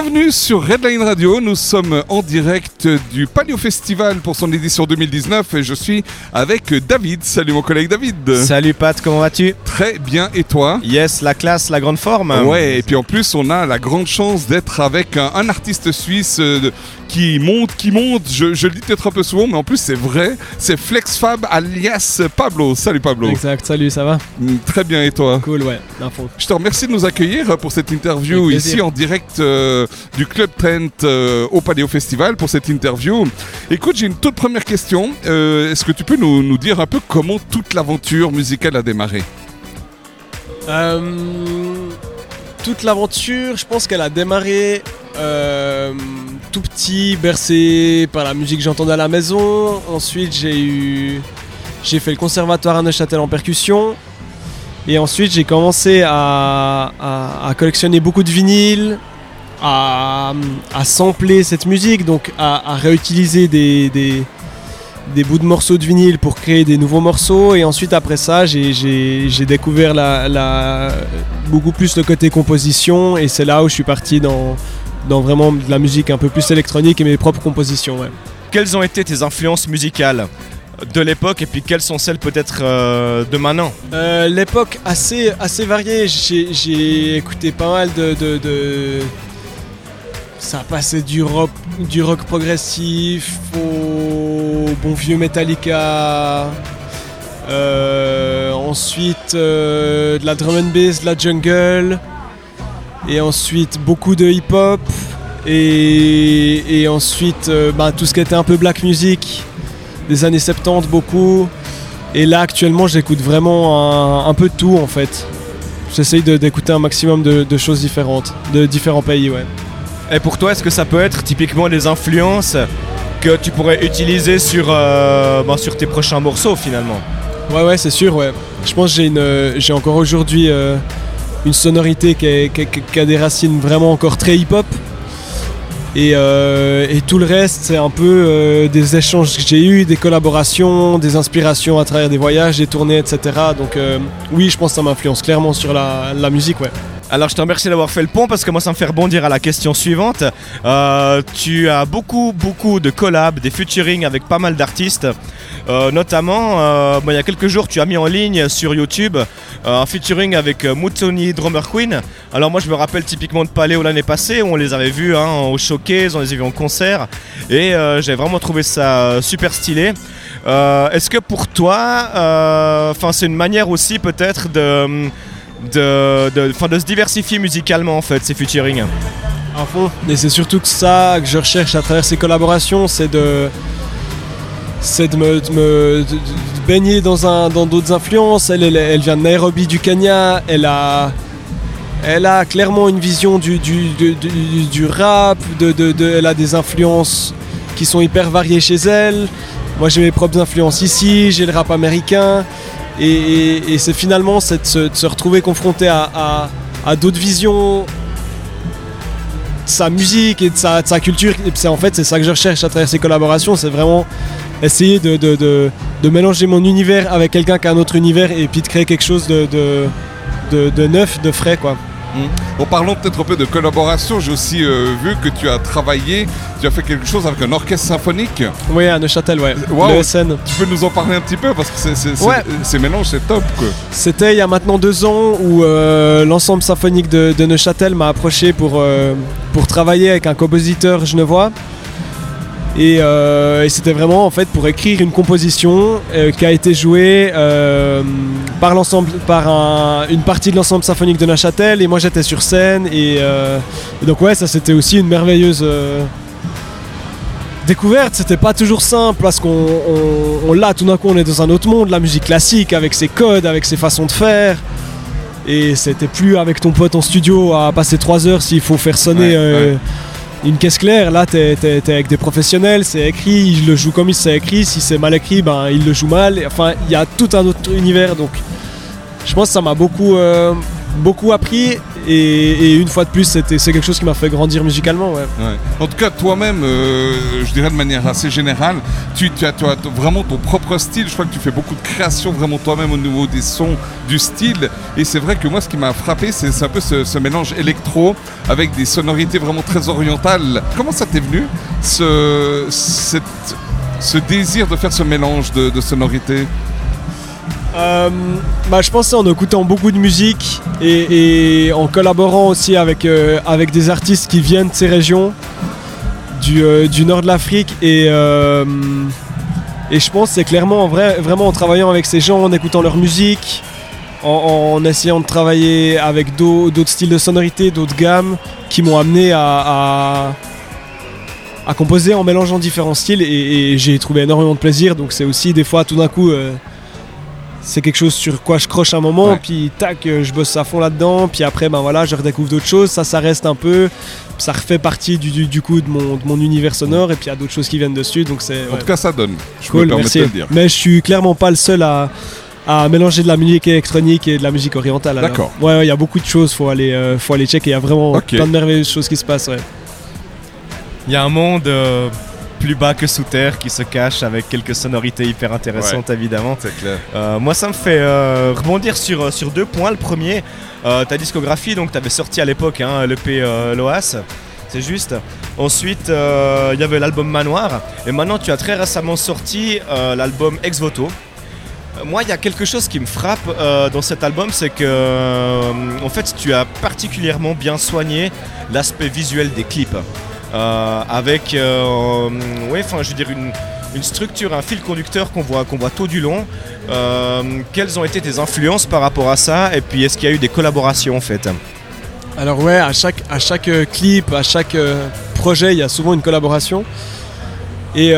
Bienvenue sur Redline Radio, nous sommes en direct du Palio Festival pour son édition 2019 et je suis avec David. Salut mon collègue David. Salut Pat, comment vas-tu? Très bien. Et toi? Yes, la classe, la grande forme. Ouais, et puis en plus on a la grande chance d'être avec un, un artiste suisse euh, qui monte, qui monte, je, je le dis peut-être un peu souvent mais en plus c'est vrai, c'est FlexFab alias Pablo. Salut Pablo. Exact, salut, ça va? Mm, Très bien. Et toi? Cool, ouais, d'infos. Je te remercie de nous accueillir pour cette interview ici en direct euh, du Club Trent euh, au Paléo Festival pour cette interview. Écoute, j'ai une toute première question. Euh, Est-ce que tu peux nous, dire un peu comment toute l'aventure musicale a démarré? Euh, toute l'aventure, je pense qu'elle a démarré tout petit, bercé par la musique que j'entendais à la maison. Ensuite, j'ai eu, j'ai fait le conservatoire à Neuchâtel en percussion. Et ensuite, j'ai commencé à, à- à collectionner beaucoup de vinyles, à, à sampler cette musique, donc à, à réutiliser des, des, des bouts de morceaux de vinyle pour créer des nouveaux morceaux. Et ensuite, après ça, j'ai- découvert la, la- beaucoup plus le côté composition. Et c'est là où je suis parti dans, dans vraiment de la musique un peu plus électronique et mes propres compositions. ouais. Quelles ont été tes influences musicales de l'époque et puis quelles sont celles peut-être euh, de maintenant? Euh, L'époque assez, assez variée. J'ai j'ai écouté pas mal de, de- de- Ça passait du rock, du rock progressif au bon vieux Metallica. Euh, ensuite, euh, de la drum and bass, de la jungle. Et ensuite, beaucoup de hip-hop. Et, et ensuite, euh, bah, tout ce qui était un peu black music des années 70, beaucoup. Et là, actuellement, j'écoute vraiment un, peu tout en fait. J'essaye d'écouter un maximum de choses différentes, de différents pays, ouais. Et pour toi, est-ce que ça peut être typiquement des influences que tu pourrais utiliser sur, euh, ben, sur tes prochains morceaux finalement Ouais, ouais, c'est sûr, ouais. Je pense que j'ai euh, encore aujourd'hui euh, une sonorité qui, a des racines vraiment encore très hip-hop. Et, tout le reste, c'est un peu des échanges que j'ai eus, des collaborations, des inspirations à travers des voyages, des tournées, etc. Donc oui, je pense que ça m'influence clairement sur la, la musique, ouais. Alors je te remercie d'avoir fait le pont parce que moi ça me fait rebondir à la question suivante. Euh, tu as beaucoup beaucoup de collabs, des featuring avec pas mal d'artistes. Euh, notamment, euh, il y a quelques jours, tu as mis en ligne sur YouTube un featuring avec Mutoni Drummer Queen. Alors moi, je me rappelle typiquement de Paléo l'année passée on les avait vus hein, au showcase, on les a vus en concert, et j'ai vraiment trouvé ça super stylé. Est-ce que pour toi, c'est une manière aussi peut-être de de, de, 'fin, de se diversifier musicalement en fait, ces featuring. Et c'est surtout que ça que je recherche à travers ces collaborations, c'est de c'est de me, de me- de- de baigner dans un dans d'autres influences. Elle, elle, elle vient de Nairobi du Kenya. Elle a elle a clairement une vision du, du, du, du- du rap. De, de- de- elle a des influences qui sont hyper variées chez elle. Moi j'ai mes propres influences ici. J'ai le rap américain. Et, c'est finalement de, se, retrouver confronté à, d'autres visions de sa musique et de sa, culture. Et en fait c'est ça que je recherche à travers ces collaborations, c'est vraiment essayer de, mélanger mon univers avec quelqu'un qui a un autre univers et puis de créer quelque chose de- de neuf, de frais quoi. En parlant peut-être un peu de collaboration, j'ai aussi euh, vu que tu as travaillé, tu as fait quelque chose avec un orchestre symphonique. Oui, à Neuchâtel, ouais. Wow. Le SN. Tu peux nous en parler un petit peu parce que c'est, Ouais. c'est top. C'était il y a maintenant deux ans où euh, l'ensemble symphonique de, de Neuchâtel m'a approché pour, euh, pour travailler avec un compositeur genevois. Et, euh, et c'était vraiment en fait pour écrire une composition euh, qui a été jouée euh, par l'ensemble, par un- une partie de l'ensemble symphonique de Neuchâtel. Et moi j'étais sur scène et, et donc ouais, ça c'était aussi une merveilleuse découverte. C'était pas toujours simple parce qu'on on, on- là tout d'un coup on est dans un autre monde, la musique classique avec ses codes, avec ses façons de faire. Et c'était plus avec ton pote en studio à passer trois heures s'il faut faire sonner Ouais, euh, une caisse claire. Là, t'es t'es avec des professionnels, c'est écrit, il le joue comme il s'est écrit. Si c'est mal écrit, ben il le joue mal. Enfin, il y a tout un autre univers. Donc, je pense que ça m'a beaucoup, euh, beaucoup appris. Et, une fois de plus, c'était- c'est quelque chose qui m'a fait grandir musicalement. Ouais. En tout cas, toi-même, euh, je dirais de manière assez générale, tu, as, vraiment ton propre style. Je crois que tu fais beaucoup de création vraiment toi-même au niveau des sons, du style. Et c'est vrai que moi, ce qui m'a frappé, c'est un peu ce, mélange électro avec des sonorités vraiment très orientales. Comment ça t'est venu, ce désir de faire ce mélange de, de sonorités? Euh, bah, je pensais en écoutant beaucoup de musique et, en collaborant aussi avec, euh, avec des artistes qui viennent de ces régions, du, euh, du nord de l'Afrique. Et, et je pense c'est clairement en vrai, vraiment en travaillant avec ces gens, en écoutant leur musique, en, essayant de travailler avec d'au- d'autres styles de sonorité, d'autres gammes, qui m'ont amené à, à, composer en mélangeant différents styles. Et, j'ai trouvé énormément de plaisir. Donc c'est aussi des fois tout d'un coup. C'est quelque chose sur quoi je croche un moment, Ouais. puis tac, euh, je bosse à fond là-dedans, puis après, ben voilà, je redécouvre d'autres choses, ça, ça reste un peu, ça refait partie du, du, du coup de mon, de mon univers sonore, et puis il y a d'autres choses qui viennent dessus, donc c'est En ouais, tout cas, ça donne. Je me cool, permets merci. de te le dire. Mais je suis clairement pas le seul à, à mélanger de la musique électronique et de la musique orientale. D'accord. Ouais, ouais, il y a beaucoup de choses, faut aller, euh, faut aller checker, il y a vraiment plein de merveilleuses choses qui se passent, ouais. Il y a un monde euh, plus bas que sous terre qui se cache avec quelques sonorités hyper intéressantes évidemment. C'est clair. Euh, moi, ça me fait euh, rebondir sur, euh, sur deux points. Le premier, euh, ta discographie, donc tu avais sorti à l'époque hein, l'EP Loas, c'est juste. Ensuite, il y avait l'album Manoir. Et maintenant, tu as très récemment sorti l'album Ex Voto. Moi, il y a quelque chose qui me frappe euh, dans cet album, c'est que, euh, en fait, tu as particulièrement bien soigné l'aspect visuel des clips. Euh, avec, euh, enfin, je veux dire, une, structure, un fil conducteur qu'on voit, voit tout du long. Euh, quelles ont été tes influences par rapport à ça Et puis, est-ce qu'il y a eu des collaborations en fait? Alors ouais, à chaque, à chaque clip, à chaque projet, il y a souvent une collaboration. Et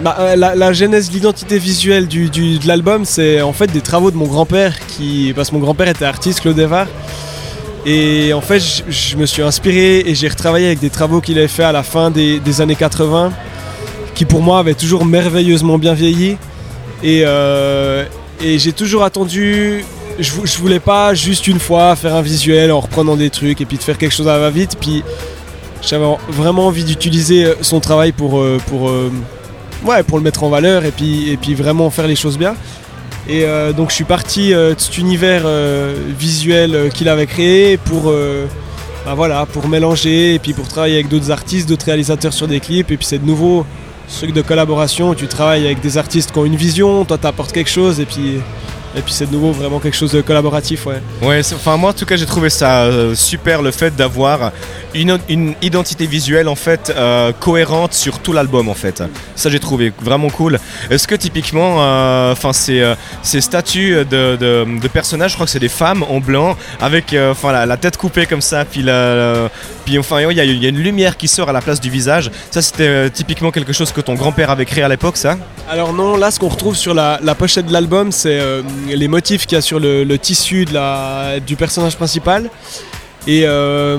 bah, la, la genèse, l'identité visuelle de l'album, c'est en fait des travaux de mon grand-père, parce que mon grand-père était artiste, Claude Evard. Et en fait, je, me suis inspiré et j'ai retravaillé avec des travaux qu'il avait fait à la fin des, années 80, qui pour moi avaient toujours merveilleusement bien vieilli. Et, euh, j'ai toujours attendu je, je voulais pas juste une fois faire un visuel en reprenant des trucs et puis de faire quelque chose à la va-vite. Puis j'avais en- vraiment envie d'utiliser euh, son travail pour, euh, pour, ouais, pour le mettre en valeur et puis, et puis vraiment faire les choses bien. Et euh, donc je suis parti euh, de cet univers euh, visuel qu'il avait créé pour, bah voilà, mélanger et puis pour travailler avec d'autres artistes, d'autres réalisateurs sur des clips. Et puis c'est de nouveau ce truc de collaboration tu travailles avec des artistes qui ont une vision, toi t'apportes quelque chose et puis, et puis c'est de nouveau vraiment quelque chose de collaboratif. Ouais. Ouais, enfin moi en tout cas j'ai trouvé ça euh, super le fait d'avoir une, une identité visuelle en fait euh, cohérente sur tout l'album en fait. Ça j'ai trouvé vraiment cool. Est-ce que typiquement, euh, enfin ces, euh, ces statues de, de- de personnages, je crois que c'est des femmes en blanc avec enfin la, la tête coupée comme ça, puis la- puis enfin il y, a- il y a une lumière qui sort à la place du visage. Ça c'était typiquement quelque chose que ton grand-père avait créé à l'époque, ça? Alors non, là ce qu'on retrouve sur la, la pochette de l'album, c'est les motifs qu'il y a sur le, tissu du personnage principal. Et, euh,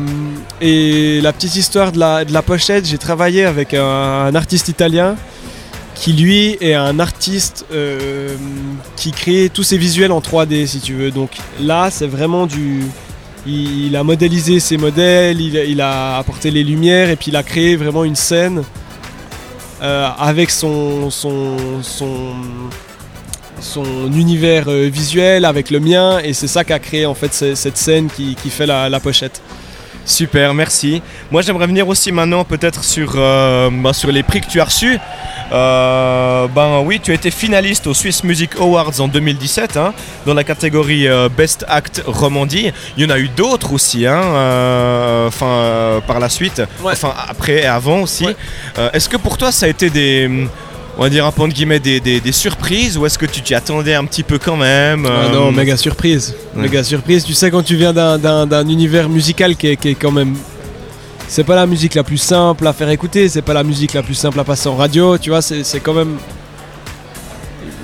et la petite histoire de la, pochette, j'ai travaillé avec un, artiste italien qui lui est un artiste euh, qui crée tous ses visuels en 3D si tu veux. Donc là c'est vraiment du... Il, a modélisé ses modèles, il, a- il a apporté les lumières et puis il a créé vraiment une scène euh, avec son, son, son son univers euh, visuel avec le mien et c'est ça qui a créé en fait ce- cette scène qui, qui fait la, la pochette. Super, merci. Moi, j'aimerais venir aussi maintenant peut-être sur, euh, sur les prix que tu as reçus. Euh, ben oui, tu as été finaliste aux Swiss Music Awards en 2017 hein, dans la catégorie euh, Best Act Romandie. Il y en a eu d'autres aussi, hein, par la suite, Ouais. enfin après et avant aussi. Ouais. Est-ce que pour toi ça a été des, on va dire entre guillemets des, des- des surprises ou est-ce que tu t'y attendais un petit peu quand même Ah euh, non, méga surprise. ouais. Méga surprise. Tu sais, quand tu viens d'un- univers musical qui est, qui est quand même. C'est pas la musique la plus simple à faire écouter, c'est pas la musique la plus simple à passer en radio, tu vois, c'est c'est quand même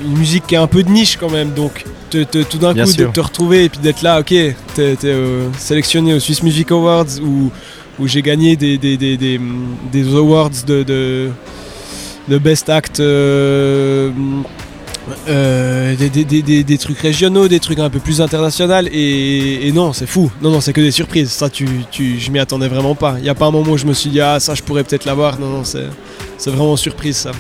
une musique qui est un peu de niche quand même, donc te- te- tout d'un coup sûr. de te retrouver et puis d'être là, ok, t'es euh, sélectionné aux Swiss Music Awards où, où j'ai gagné des, des, des, des, des awards de, de, de Best Act. euh, euh, des, des- des- des- trucs régionaux, des trucs un peu plus internationaux et, non, c'est fou. Non, non, c'est que des surprises. Ça, tu, tu, je m'y attendais vraiment pas. Il n'y a pas un moment où je me suis dit, ah, ça, je pourrais peut-être l'avoir. Non, non, c'est vraiment surprise, ça.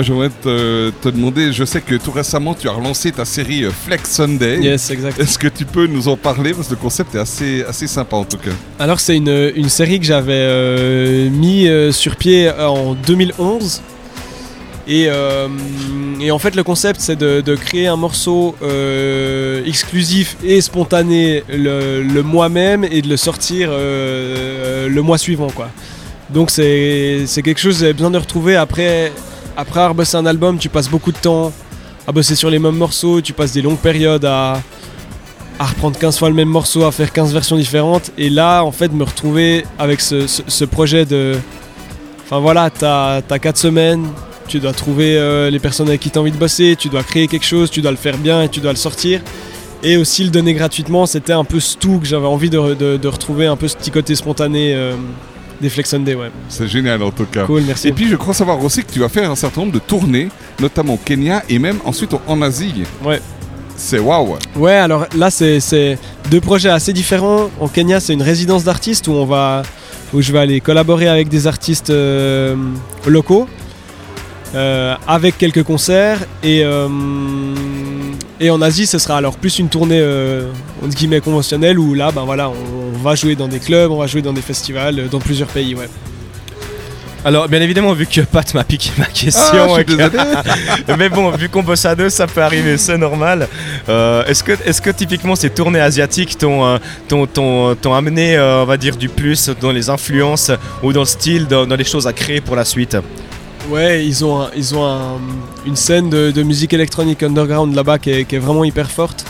Moi, j'aimerais te, te demander, je sais que tout récemment, tu as relancé ta série euh, Flex Sunday. Yes, exact. Est-ce que tu peux nous en parler? Parce que le concept est assez, assez sympa en tout cas. Alors, c'est une, une série que j'avais euh, mis euh, sur pied en 2011. Et, euh, et en fait, le concept, c'est de, de créer un morceau euh, exclusif et spontané le, le mois même et de le sortir euh, le mois suivant. Quoi. Donc, c'est c'est quelque chose que j'avais besoin de retrouver. Après, après avoir bossé un album, tu passes beaucoup de temps à bosser sur les mêmes morceaux, tu passes des longues périodes à, à reprendre 15 fois le même morceau, à faire 15 versions différentes. Et là, en fait, me retrouver avec ce, projet de. Enfin voilà, t'as as 4 semaines, tu dois trouver euh, les personnes avec qui t'as envie de bosser, tu dois créer quelque chose, tu dois le faire bien et tu dois le sortir. Et aussi le donner gratuitement, c'était un peu ce tout que j'avais envie de- de retrouver, un peu ce petit côté spontané euh, des Flex Sunday, ouais. C'est génial en tout cas. Cool, merci. Et puis, je crois savoir aussi que tu vas faire un certain nombre de tournées, notamment au Kenya et même ensuite en- Asie. Ouais. C'est waouh. Ouais, alors là, c'est- c'est deux projets assez différents. En Kenya, c'est une résidence d'artistes où on va, où je vais aller collaborer avec des artistes euh, locaux, euh, avec quelques concerts. Et, euh, et en Asie, ce sera alors plus une tournée euh, entre guillemets conventionnelle où là, ben voilà, on, on va jouer dans des clubs, on va jouer dans des festivals, euh, dans plusieurs pays. Ouais. Alors, bien évidemment, vu que Pat m'a piqué ma Ah, question, que- désolé. mais bon, vu qu'on bosse à deux, ça peut arriver, c'est normal. Euh, est-ce que, est-ce que typiquement ces tournées asiatiques t'ont, t'ont, t'ont- t'ont amené, euh, on va dire, du plus dans les influences ou dans le style, dans, dans les choses à créer pour la suite? Ouais, ils ont, ils ont un- une scène de, musique électronique underground là-bas qui est, vraiment hyper forte.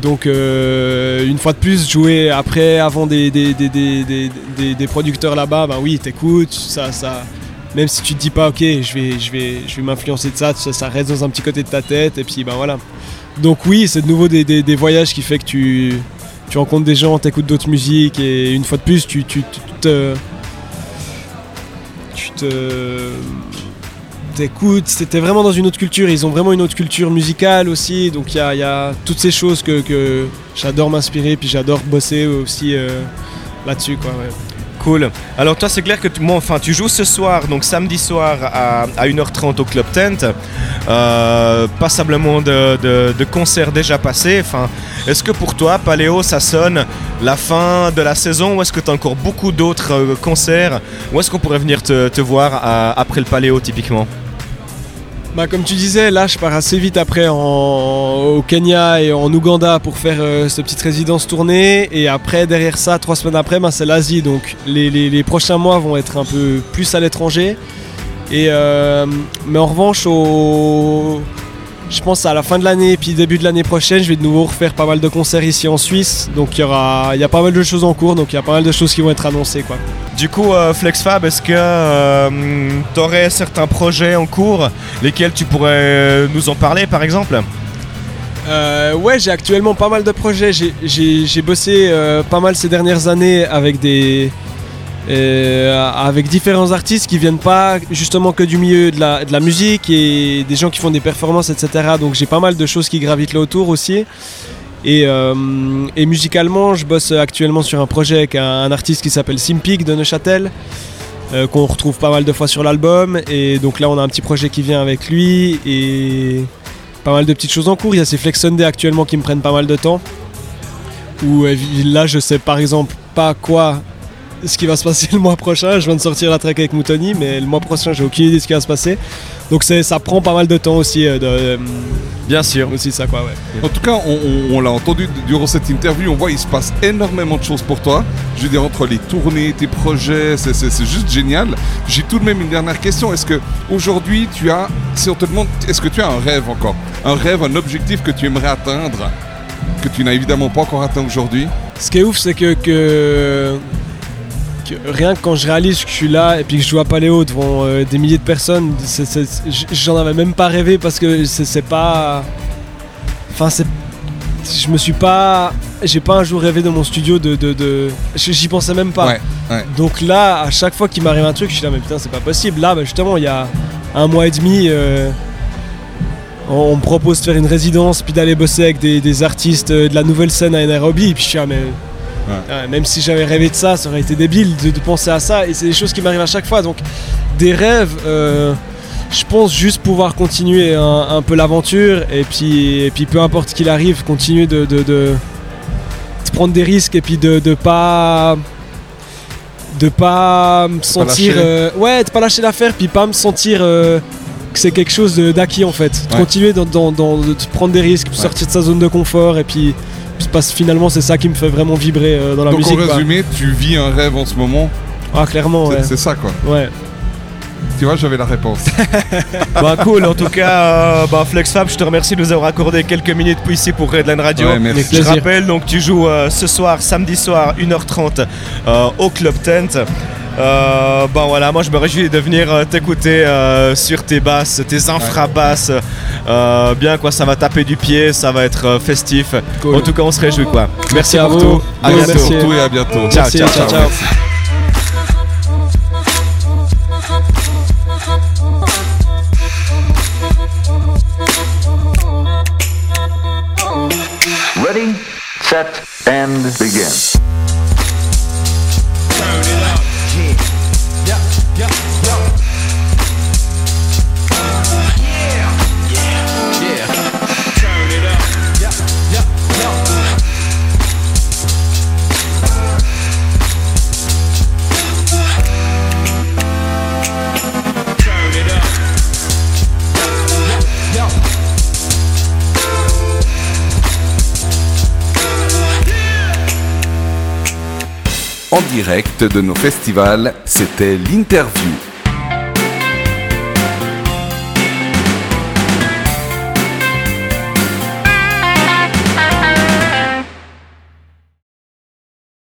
Donc, euh, une fois de plus, jouer après, avant des, producteurs là-bas, bah oui, t'écoutes, ça, ça, même si tu te dis pas, ok, je vais, je vais, je vais m'influencer de ça, ça, reste dans un petit côté de ta tête, et puis bah voilà. Donc, oui, c'est de nouveau des, voyages qui fait que tu, tu rencontres des gens, t'écoutes d'autres musiques, et une fois de plus, tu, tu, tu te tu te t'écoutes, t'es vraiment dans une autre culture, ils ont vraiment une autre culture musicale aussi, donc il y a, toutes ces choses que, j'adore m'inspirer, puis j'adore bosser aussi euh, là-dessus quoi. Alors toi, c'est clair que tu, joues ce soir, donc samedi soir à, à 1h30 au Club Tent. Euh, passablement de, de- concerts déjà passés. Est-ce que pour toi, Paléo, ça sonne la fin de la saison ou est-ce que tu as encore beaucoup d'autres euh, concerts Où est-ce qu'on pourrait venir te, te voir à- après le Paléo typiquement? Bah, comme tu disais, là je pars assez vite après au Kenya et en Ouganda pour faire euh, cette petite résidence tournée, et après derrière ça, trois semaines après, ben, c'est l'Asie, donc les, les- les prochains mois vont être un peu plus à l'étranger. Et, euh, mais en revanche, au... je pense à la fin de l'année puis début de l'année prochaine, je vais de nouveau refaire pas mal de concerts ici en Suisse. Donc il y aura, il y a pas mal de choses en cours, donc il y a pas mal de choses qui vont être annoncées quoi. Du coup, euh, FlexFab, est-ce que tu aurais certains projets en cours? Lesquels tu pourrais euh, nous en parler par exemple? Euh, ouais, j'ai actuellement pas mal de projets. J'ai- bossé euh, pas mal ces dernières années avec des euh, avec différents artistes qui viennent pas justement que du milieu de la, de la musique et des gens qui font des performances, etc. Donc j'ai pas mal de choses qui gravitent là autour aussi. Et, euh, musicalement, je bosse actuellement sur un projet avec un, artiste qui s'appelle Simpig de Neuchâtel. euh, qu'on retrouve pas mal de fois sur l'album. Et donc là, on a un petit projet qui vient avec lui et pas mal de petites choses en cours. Il y a ces Flex Sunday actuellement qui me prennent pas mal de temps. Où euh, là, je sais par exemple pas quoi ce qui va se passer le mois prochain. Je viens de sortir la track avec Moutoni, mais le mois prochain, j'ai aucune idée de ce qui va se passer. Donc c'est- ça prend pas mal de temps aussi. euh, de, euh, Bien sûr. aussi ça quoi, ouais. En tout cas, on, on- on l'a entendu durant cette interview, on voit il se passe énormément de choses pour toi. Je veux dire, entre les tournées, tes projets, c'est- juste génial. J'ai tout de même une dernière question. Est-ce que aujourd'hui, tu as, si on te demande, est-ce que tu as un rêve encore? Un rêve, un objectif que tu aimerais atteindre, que tu n'as évidemment pas encore atteint aujourd'hui? Ce qui est ouf, c'est que, que, que rien que quand je réalise que je suis là et puis que je joue à Paléo devant euh, des milliers de personnes, j'en avais même pas rêvé parce que c'est pas. Enfin, c'est. Je me suis pas. J'ai pas un jour rêvé de mon studio de. de, de- j- J'y pensais même pas. Ouais, ouais. Donc là, à chaque fois qu'il m'arrive un truc, je suis là, mais putain, c'est pas possible. Là, bah, justement, il y a un mois et demi, euh, on, me propose de faire une résidence, puis d'aller bosser avec des, des artistes euh, de la nouvelle scène à Nairobi. Et puis je suis là, mais. Même si j'avais rêvé de ça, ça aurait été débile de, de penser à ça. Et c'est des choses qui m'arrivent à chaque fois. Donc, des rêves. euh, je pense juste pouvoir continuer un, un peu l'aventure et puis, et puis peu importe qu'il arrive, continuer de, de- de- de prendre des risques et puis de, de pas de pas me sentir euh, ouais de pas lâcher l'affaire puis pas me sentir euh, que c'est quelque chose d'acquis en fait de continuer dans, dans- dans- de prendre des risques Ouais. sortir de sa zone de confort et puis parce que finalement c'est ça qui me fait vraiment vibrer euh, dans la Donc musique en quoi. résumé, tu vis un rêve en ce moment. ah clairement C'est- ouais ça quoi. ouais Tu vois, j'avais la réponse. Bah cool, en tout cas, euh, bah, FlexFab, je te remercie de nous avoir accordé quelques minutes pour ici pour Redline Radio. Ouais, merci. Je plaisir. rappelle, donc tu joues euh, ce soir, samedi soir, 1h30 euh, au Club Tent. Euh, bah voilà, moi je me réjouis de venir euh, t'écouter euh, sur tes basses, tes infrabasses. Euh, bien quoi, ça va taper du pied, ça va être festif. Cool. En tout cas, on se réjouit quoi. Merci, Merci à pour vous. tout. À bientôt. merci. Surtout et à bientôt. Ciao, Merci, ciao, ciao, ciao. Ready, set, and begin. En direct de nos festivals, c'était l'interview.